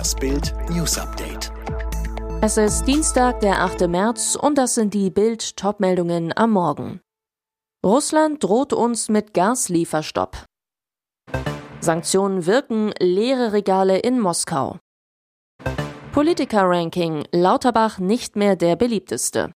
Das Bild News Update. Es ist Dienstag, der 8. März und das sind die Bild Topmeldungen am Morgen. Russland droht uns mit Gaslieferstopp. Sanktionen wirken, leere Regale in Moskau. Politiker-Ranking, Lauterbach nicht mehr der beliebteste.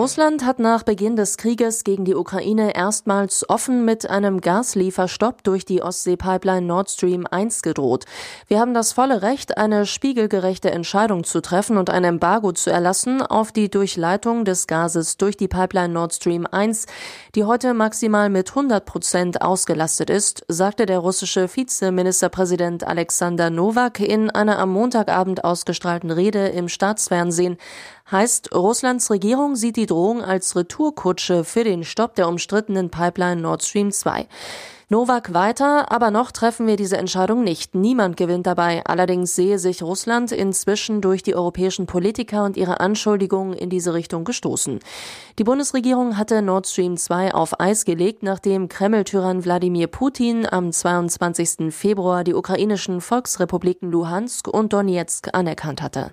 Russland hat nach Beginn des Krieges gegen die Ukraine erstmals offen mit einem Gaslieferstopp durch die Ostsee-Pipeline Nord Stream 1 gedroht. Wir haben das volle Recht, eine spiegelgerechte Entscheidung zu treffen und ein Embargo zu erlassen auf die Durchleitung des Gases durch die Pipeline Nord Stream 1, die heute maximal mit 100 Prozent ausgelastet ist, sagte der russische Vizeministerpräsident Alexander Nowak in einer am Montagabend ausgestrahlten Rede im Staatsfernsehen. Heißt, Russlands Regierung sieht die Drohung als Retourkutsche für den Stopp der umstrittenen Pipeline Nord Stream 2. Novak weiter, aber noch treffen wir diese Entscheidung nicht. Niemand gewinnt dabei. Allerdings sehe sich Russland inzwischen durch die europäischen Politiker und ihre Anschuldigungen in diese Richtung gestoßen. Die Bundesregierung hatte Nord Stream 2 auf Eis gelegt, nachdem Kreml-Tyrann Wladimir Putin am 22. Februar die ukrainischen Volksrepubliken Luhansk und Donetsk anerkannt hatte.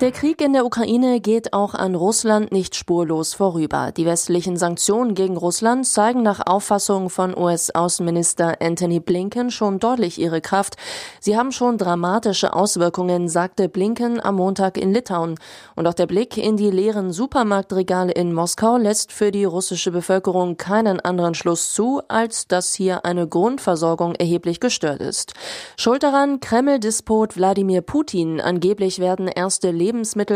Der Krieg in der Ukraine geht auch an Russland nicht spurlos vorüber. Die westlichen Sanktionen gegen Russland zeigen nach Auffassung von US-Außenminister Anthony Blinken schon deutlich ihre Kraft. Sie haben schon dramatische Auswirkungen, sagte Blinken am Montag in Litauen. Und auch der Blick in die leeren Supermarktregale in Moskau lässt für die russische Bevölkerung keinen anderen Schluss zu, als dass hier eine Grundversorgung erheblich gestört ist. Schuld daran Kreml-Despot Wladimir Putin. Angeblich werden erste Lebensmittel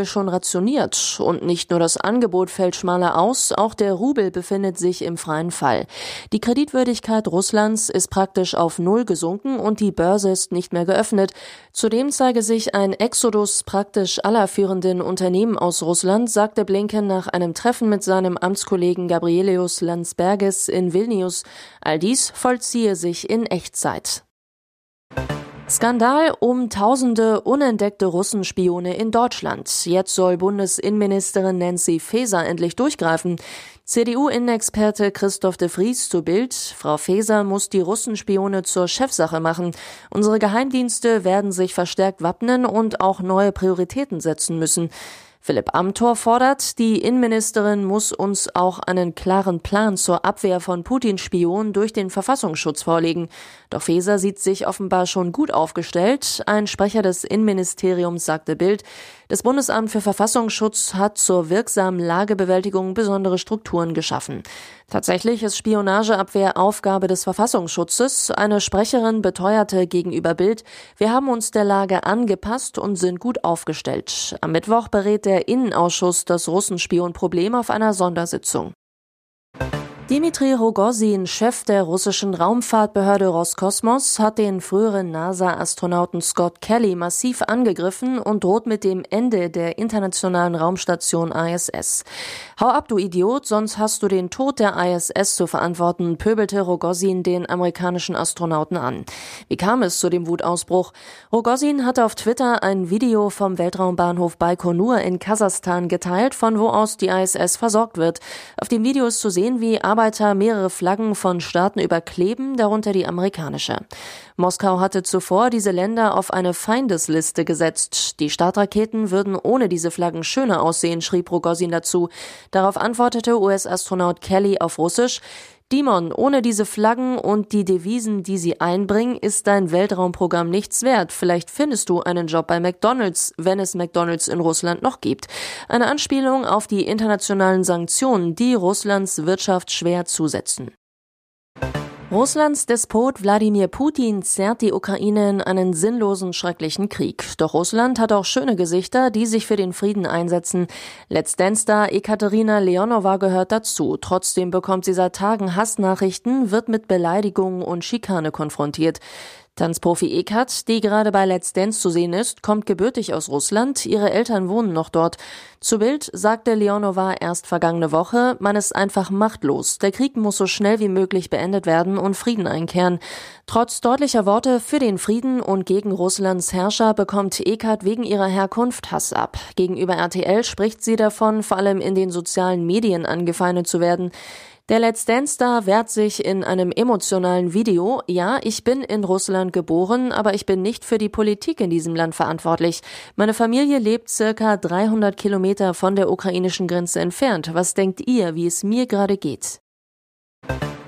schon rationiert. Und nicht nur das Angebot fällt schmaler aus, auch der Rubel befindet sich im freien Fall. Die Kreditwürdigkeit Russlands ist praktisch auf Null gesunken und die Börse ist nicht mehr geöffnet. Zudem zeige sich ein Exodus praktisch aller führenden Unternehmen aus Russland, sagte Blinken nach einem Treffen mit seinem Amtskollegen Gabrielius Landsbergis in Vilnius. All dies vollziehe sich in Echtzeit. Skandal um tausende unentdeckte Russenspione in Deutschland. Jetzt soll Bundesinnenministerin Nancy Faeser endlich durchgreifen. CDU-Innenexperte Christoph de Vries zu Bild. Frau Faeser muss die Russenspione zur Chefsache machen. Unsere Geheimdienste werden sich verstärkt wappnen und auch neue Prioritäten setzen müssen. Philipp Amthor fordert, die Innenministerin muss uns auch einen klaren Plan zur Abwehr von Putins Spionen durch den Verfassungsschutz vorlegen. Doch Feser sieht sich offenbar schon gut aufgestellt. Ein Sprecher des Innenministeriums sagte Bild, das Bundesamt für Verfassungsschutz hat zur wirksamen Lagebewältigung besondere Strukturen geschaffen. Tatsächlich ist Spionageabwehr Aufgabe des Verfassungsschutzes. Eine Sprecherin beteuerte gegenüber Bild, wir haben uns der Lage angepasst und sind gut aufgestellt. Am Mittwoch berät der Innenausschuss das Russenspionproblem auf einer Sondersitzung. Dimitri Rogozin, Chef der russischen Raumfahrtbehörde Roskosmos, hat den früheren NASA-Astronauten Scott Kelly massiv angegriffen und droht mit dem Ende der internationalen Raumstation ISS. Hau ab, du Idiot, sonst hast du den Tod der ISS zu verantworten, pöbelte Rogozin den amerikanischen Astronauten an. Wie kam es zu dem Wutausbruch? Rogozin hatte auf Twitter ein Video vom Weltraumbahnhof Baikonur in Kasachstan geteilt, von wo aus die ISS versorgt wird. Auf dem Video ist zu sehen, wie Arbeiter mehrere Flaggen von Staaten überkleben, darunter die amerikanische. Moskau hatte zuvor diese Länder auf eine Feindesliste gesetzt. Die Startraketen würden ohne diese Flaggen schöner aussehen, schrieb Rogozin dazu. Darauf antwortete US-Astronaut Kelly auf Russisch, Dimon, ohne diese Flaggen und die Devisen, die sie einbringen, ist dein Weltraumprogramm nichts wert. Vielleicht findest du einen Job bei McDonald's, wenn es McDonald's in Russland noch gibt. Eine Anspielung auf die internationalen Sanktionen, die Russlands Wirtschaft schwer zusetzen. Russlands Despot Wladimir Putin zerrt die Ukraine in einen sinnlosen, schrecklichen Krieg. Doch Russland hat auch schöne Gesichter, die sich für den Frieden einsetzen. Let's Dance-Star Ekaterina Leonova gehört dazu. Trotzdem bekommt sie seit Tagen Hassnachrichten, wird mit Beleidigungen und Schikane konfrontiert. Tanzprofi Ekat, die gerade bei Let's Dance zu sehen ist, kommt gebürtig aus Russland. Ihre Eltern wohnen noch dort. Zu Bild sagte Leonova erst vergangene Woche, man ist einfach machtlos. Der Krieg muss so schnell wie möglich beendet werden und Frieden einkehren. Trotz deutlicher Worte für den Frieden und gegen Russlands Herrscher bekommt Ekat wegen ihrer Herkunft Hass ab. Gegenüber RTL spricht sie davon, vor allem in den sozialen Medien angefeindet zu werden. Der Let's Dance Star wehrt sich in einem emotionalen Video, ja, ich bin in Russland geboren, aber ich bin nicht für die Politik in diesem Land verantwortlich. Meine Familie lebt circa 300 Kilometer von der ukrainischen Grenze entfernt. Was denkt ihr, wie es mir gerade geht?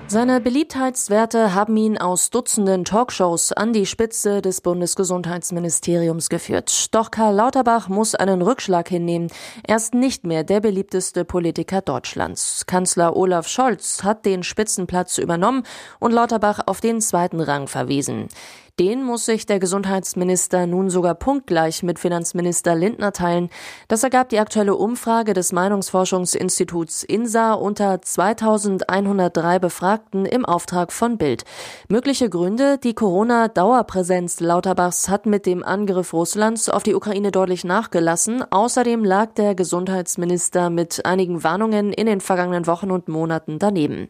Seine Beliebtheitswerte haben ihn aus Dutzenden Talkshows an die Spitze des Bundesgesundheitsministeriums geführt. Doch Karl Lauterbach muss einen Rückschlag hinnehmen. Er ist nicht mehr der beliebteste Politiker Deutschlands. Kanzler Olaf Scholz hat den Spitzenplatz übernommen und Lauterbach auf den zweiten Rang verwiesen. Den muss sich der Gesundheitsminister nun sogar punktgleich mit Finanzminister Lindner teilen. Das ergab die aktuelle Umfrage des Meinungsforschungsinstituts INSA unter 2103 Befragten im Auftrag von Bild. Mögliche Gründe, die Corona-Dauerpräsenz Lauterbachs hat mit dem Angriff Russlands auf die Ukraine deutlich nachgelassen. Außerdem lag der Gesundheitsminister mit einigen Warnungen in den vergangenen Wochen und Monaten daneben.